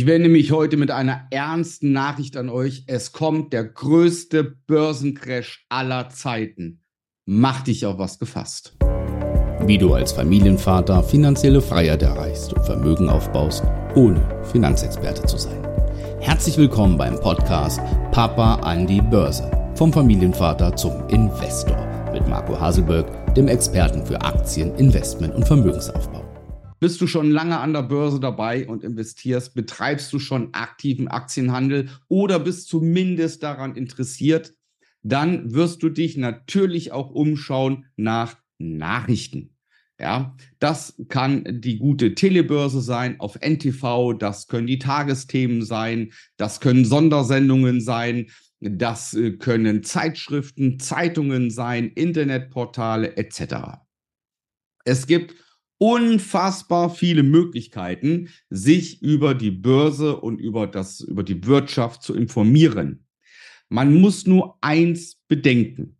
Ich wende mich heute mit einer ernsten Nachricht an euch. Es kommt der größte Börsencrash aller Zeiten. Mach dich auf was gefasst. Wie du als Familienvater finanzielle Freiheit erreichst und Vermögen aufbaust, ohne Finanzexperte zu sein. Herzlich willkommen beim Podcast Papa an die Börse. Vom Familienvater zum Investor mit Marco Haselberg, dem Experten für Aktien, Investment und Vermögensaufbau. Bist du schon lange an der Börse dabei und investierst? Betreibst du schon aktiven Aktienhandel oder bist zumindest daran interessiert? Dann wirst du dich natürlich auch umschauen nach Nachrichten. Ja, das kann die gute Telebörse sein auf NTV, das können die Tagesthemen sein, das können Sondersendungen sein, das äh, können Zeitschriften, Zeitungen sein, Internetportale etc. Es gibt unfassbar viele Möglichkeiten, sich über die Börse und über das, über die Wirtschaft zu informieren. Man muss nur eins bedenken.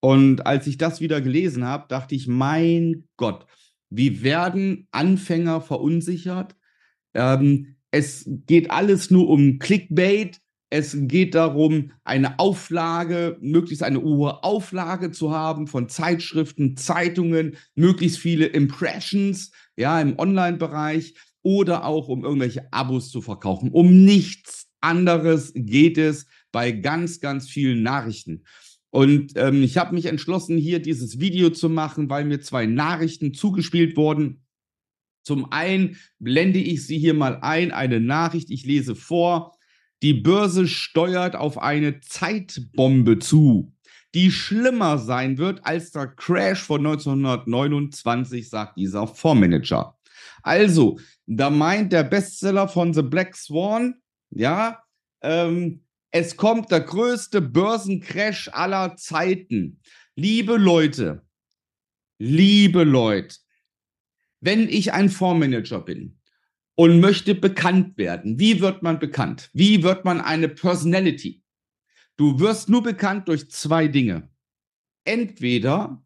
Und als ich das wieder gelesen habe, dachte ich, mein Gott, wie werden Anfänger verunsichert? Ähm, es geht alles nur um Clickbait. Es geht darum, eine Auflage, möglichst eine hohe Auflage zu haben von Zeitschriften, Zeitungen, möglichst viele Impressions, ja, im Online-Bereich oder auch um irgendwelche Abos zu verkaufen. Um nichts anderes geht es bei ganz, ganz vielen Nachrichten. Und ähm, ich habe mich entschlossen, hier dieses Video zu machen, weil mir zwei Nachrichten zugespielt wurden. Zum einen blende ich sie hier mal ein, eine Nachricht, ich lese vor. Die Börse steuert auf eine Zeitbombe zu, die schlimmer sein wird als der Crash von 1929, sagt dieser Fondsmanager. Also, da meint der Bestseller von The Black Swan, ja, ähm, es kommt der größte Börsencrash aller Zeiten. Liebe Leute, liebe Leute, wenn ich ein Fondsmanager bin und möchte bekannt werden. Wie wird man bekannt? Wie wird man eine Personality? Du wirst nur bekannt durch zwei Dinge. Entweder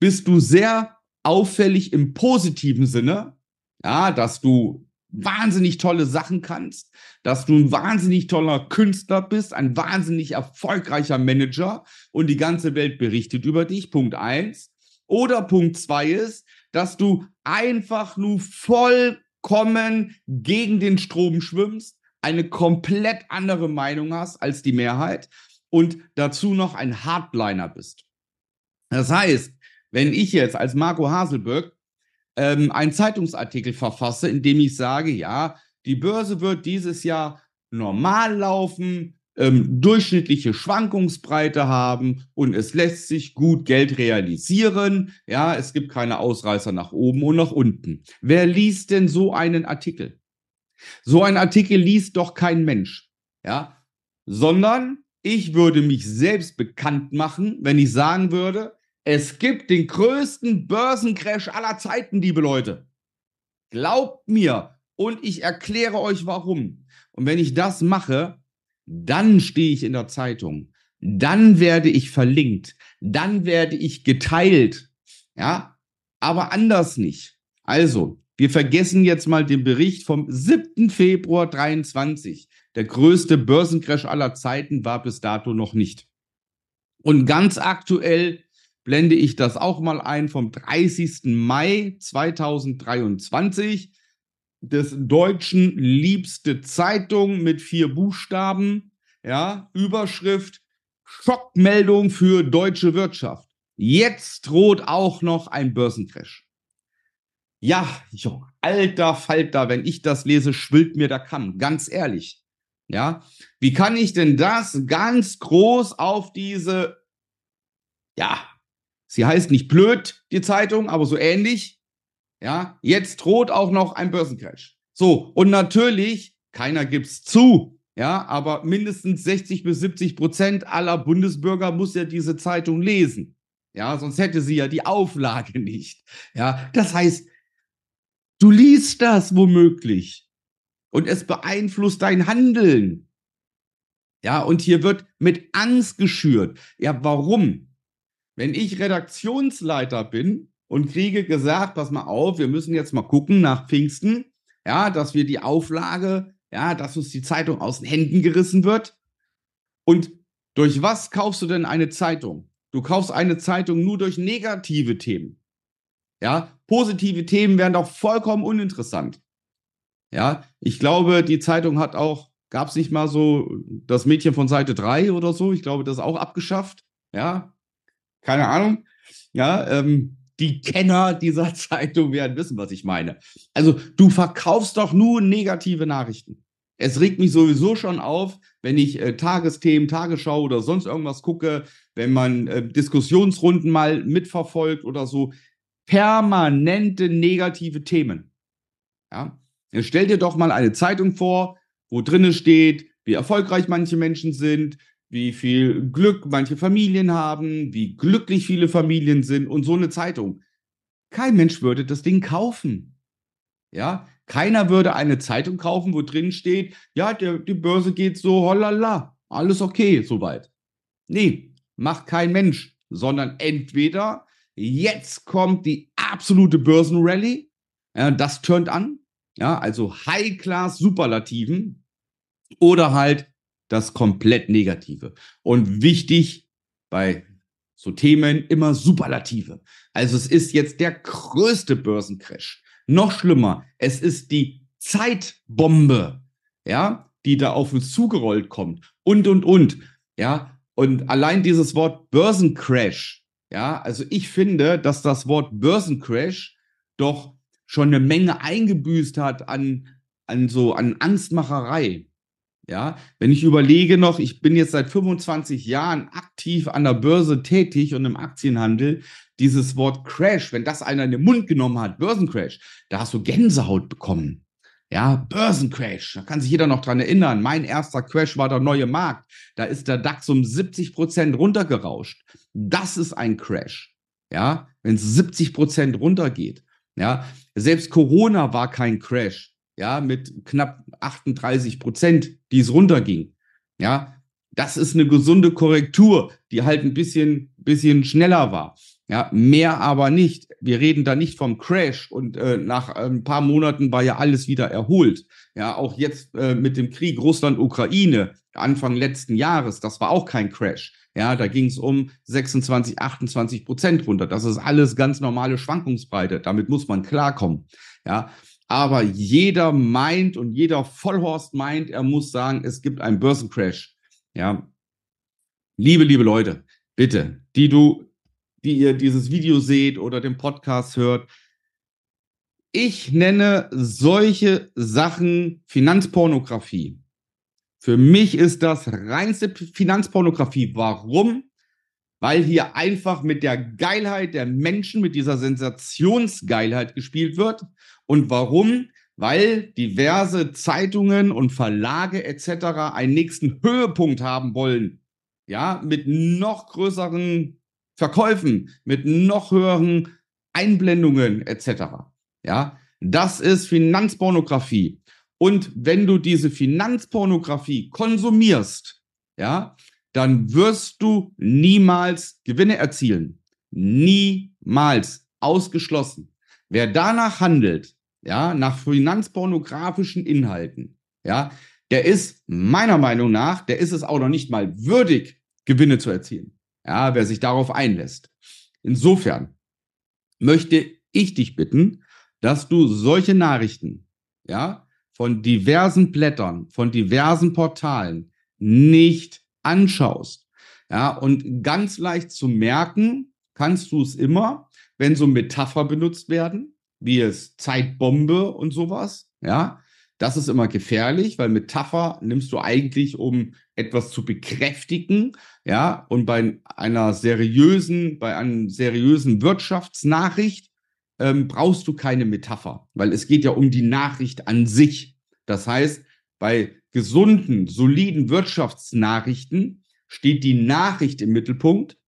bist du sehr auffällig im positiven Sinne, ja, dass du wahnsinnig tolle Sachen kannst, dass du ein wahnsinnig toller Künstler bist, ein wahnsinnig erfolgreicher Manager und die ganze Welt berichtet über dich. Punkt eins. Oder Punkt zwei ist, dass du einfach nur voll vollkommen gegen den Strom schwimmst, eine komplett andere Meinung hast als die Mehrheit und dazu noch ein Hardliner bist. Das heißt, wenn ich jetzt als Marco Haselberg ähm, einen Zeitungsartikel verfasse, in dem ich sage, ja, die Börse wird dieses Jahr normal laufen, ähm, durchschnittliche Schwankungsbreite haben und es lässt sich gut Geld realisieren. Ja, es gibt keine Ausreißer nach oben und nach unten. Wer liest denn so einen Artikel? So ein Artikel liest doch kein Mensch. Ja, sondern ich würde mich selbst bekannt machen, wenn ich sagen würde, es gibt den größten Börsencrash aller Zeiten, liebe Leute. Glaubt mir und ich erkläre euch warum. Und wenn ich das mache, dann stehe ich in der Zeitung, dann werde ich verlinkt, dann werde ich geteilt, ja, aber anders nicht. Also, wir vergessen jetzt mal den Bericht vom 7. Februar 23. Der größte Börsencrash aller Zeiten war bis dato noch nicht. Und ganz aktuell blende ich das auch mal ein vom 30. Mai 2023 des Deutschen liebste Zeitung mit vier Buchstaben. Ja, Überschrift Schockmeldung für deutsche Wirtschaft. Jetzt droht auch noch ein Börsencrash. Ja, jo, alter Falter, wenn ich das lese, schwillt mir der Kamm, ganz ehrlich. Ja, wie kann ich denn das ganz groß auf diese, ja, sie heißt nicht blöd, die Zeitung, aber so ähnlich, ja, jetzt droht auch noch ein Börsencrash. So, und natürlich, keiner gibt's zu, ja, aber mindestens 60 bis 70 Prozent aller Bundesbürger muss ja diese Zeitung lesen. Ja, sonst hätte sie ja die Auflage nicht. Ja, das heißt, du liest das womöglich und es beeinflusst dein Handeln. Ja, und hier wird mit Angst geschürt. Ja, warum? Wenn ich Redaktionsleiter bin und kriege gesagt, pass mal auf, wir müssen jetzt mal gucken nach Pfingsten, ja, dass wir die Auflage ja, dass uns die Zeitung aus den Händen gerissen wird. Und durch was kaufst du denn eine Zeitung? Du kaufst eine Zeitung nur durch negative Themen. Ja, positive Themen wären doch vollkommen uninteressant. Ja, ich glaube, die Zeitung hat auch, gab es nicht mal so das Mädchen von Seite 3 oder so? Ich glaube, das ist auch abgeschafft. Ja, keine Ahnung. Ja, ähm, die Kenner dieser Zeitung werden wissen, was ich meine. Also, du verkaufst doch nur negative Nachrichten. Es regt mich sowieso schon auf, wenn ich äh, Tagesthemen, Tagesschau oder sonst irgendwas gucke, wenn man äh, Diskussionsrunden mal mitverfolgt oder so. Permanente negative Themen. Ja, stell dir doch mal eine Zeitung vor, wo drinnen steht, wie erfolgreich manche Menschen sind, wie viel Glück manche Familien haben, wie glücklich viele Familien sind und so eine Zeitung. Kein Mensch würde das Ding kaufen. Ja, keiner würde eine Zeitung kaufen, wo drin steht, ja, der, die Börse geht so, hollala, alles okay, soweit. Nee, macht kein Mensch, sondern entweder jetzt kommt die absolute Börsenrally, ja, das turnt an, ja, also High-Class Superlativen oder halt das komplett Negative. Und wichtig bei so Themen immer Superlative. Also es ist jetzt der größte Börsencrash. Noch schlimmer, es ist die Zeitbombe, ja, die da auf uns zugerollt kommt und und und, ja. Und allein dieses Wort Börsencrash, ja, also ich finde, dass das Wort Börsencrash doch schon eine Menge eingebüßt hat an, an so an Angstmacherei. Ja, wenn ich überlege noch, ich bin jetzt seit 25 Jahren aktiv an der Börse tätig und im Aktienhandel, dieses Wort Crash, wenn das einer in den Mund genommen hat, Börsencrash, da hast du Gänsehaut bekommen. Ja, Börsencrash, da kann sich jeder noch dran erinnern. Mein erster Crash war der neue Markt. Da ist der DAX um 70 Prozent runtergerauscht. Das ist ein Crash. Ja, wenn es 70 Prozent runtergeht. Ja, selbst Corona war kein Crash ja, mit knapp 38 Prozent, die es runterging. Ja, das ist eine gesunde Korrektur, die halt ein bisschen, bisschen schneller war. Ja, mehr aber nicht. Wir reden da nicht vom Crash und äh, nach äh, ein paar Monaten war ja alles wieder erholt. Ja, auch jetzt äh, mit dem Krieg Russland-Ukraine Anfang letzten Jahres, das war auch kein Crash. Ja, da ging es um 26, 28 Prozent runter. Das ist alles ganz normale Schwankungsbreite. Damit muss man klarkommen. Ja, aber jeder meint und jeder Vollhorst meint, er muss sagen, es gibt einen Börsencrash. Ja. Liebe, liebe Leute, bitte, die du, die ihr dieses Video seht oder den Podcast hört, ich nenne solche Sachen Finanzpornografie. Für mich ist das reinste Finanzpornografie. Warum? Weil hier einfach mit der Geilheit der Menschen, mit dieser Sensationsgeilheit gespielt wird und warum? Weil diverse Zeitungen und Verlage etc. einen nächsten Höhepunkt haben wollen. Ja, mit noch größeren Verkäufen, mit noch höheren Einblendungen etc. Ja, das ist Finanzpornografie. Und wenn du diese Finanzpornografie konsumierst, ja, dann wirst du niemals Gewinne erzielen. Niemals. Ausgeschlossen. Wer danach handelt, ja, nach finanzpornografischen Inhalten, ja, der ist meiner Meinung nach, der ist es auch noch nicht mal würdig, Gewinne zu erzielen. Ja, wer sich darauf einlässt. Insofern möchte ich dich bitten, dass du solche Nachrichten, ja, von diversen Blättern, von diversen Portalen nicht anschaust. Ja, und ganz leicht zu merken kannst du es immer, wenn so Metapher benutzt werden, wie es Zeitbombe und sowas, ja, das ist immer gefährlich, weil Metapher nimmst du eigentlich, um etwas zu bekräftigen, ja, und bei einer seriösen, bei einer seriösen Wirtschaftsnachricht ähm, brauchst du keine Metapher, weil es geht ja um die Nachricht an sich. Das heißt, bei gesunden, soliden Wirtschaftsnachrichten steht die Nachricht im Mittelpunkt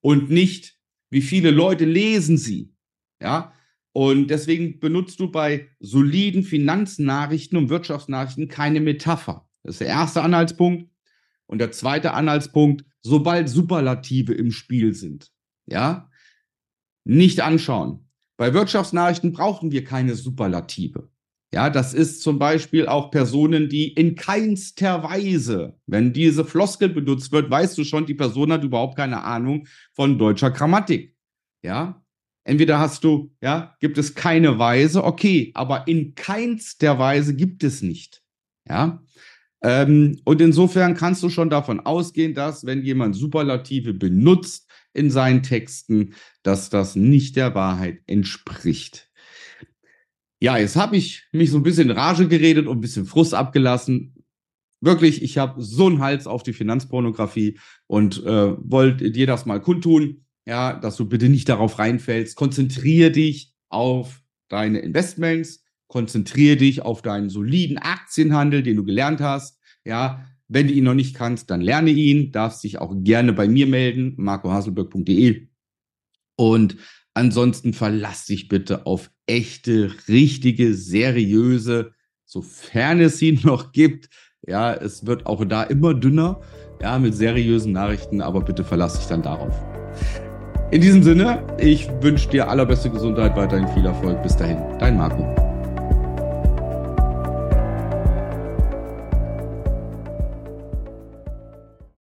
und nicht, wie viele Leute lesen sie. Ja, und deswegen benutzt du bei soliden Finanznachrichten und Wirtschaftsnachrichten keine Metapher. Das ist der erste Anhaltspunkt. Und der zweite Anhaltspunkt, sobald Superlative im Spiel sind, ja, nicht anschauen. Bei Wirtschaftsnachrichten brauchen wir keine Superlative. Ja, das ist zum Beispiel auch Personen, die in keinster Weise, wenn diese Floskel benutzt wird, weißt du schon, die Person hat überhaupt keine Ahnung von deutscher Grammatik. Ja, entweder hast du, ja, gibt es keine Weise, okay, aber in keinster Weise gibt es nicht. Ja, ähm, und insofern kannst du schon davon ausgehen, dass wenn jemand Superlative benutzt in seinen Texten, dass das nicht der Wahrheit entspricht. Ja, jetzt habe ich mich so ein bisschen in Rage geredet und ein bisschen Frust abgelassen. Wirklich, ich habe so einen Hals auf die Finanzpornografie und äh, wollte dir das mal kundtun, ja, dass du bitte nicht darauf reinfällst. Konzentriere dich auf deine Investments, konzentriere dich auf deinen soliden Aktienhandel, den du gelernt hast. Ja, wenn du ihn noch nicht kannst, dann lerne ihn, darfst dich auch gerne bei mir melden, marcohaselberg.de. Und Ansonsten verlass dich bitte auf echte, richtige, seriöse, sofern es sie noch gibt. Ja, es wird auch da immer dünner, ja, mit seriösen Nachrichten, aber bitte verlass dich dann darauf. In diesem Sinne, ich wünsche dir allerbeste Gesundheit, weiterhin viel Erfolg. Bis dahin, dein Marco.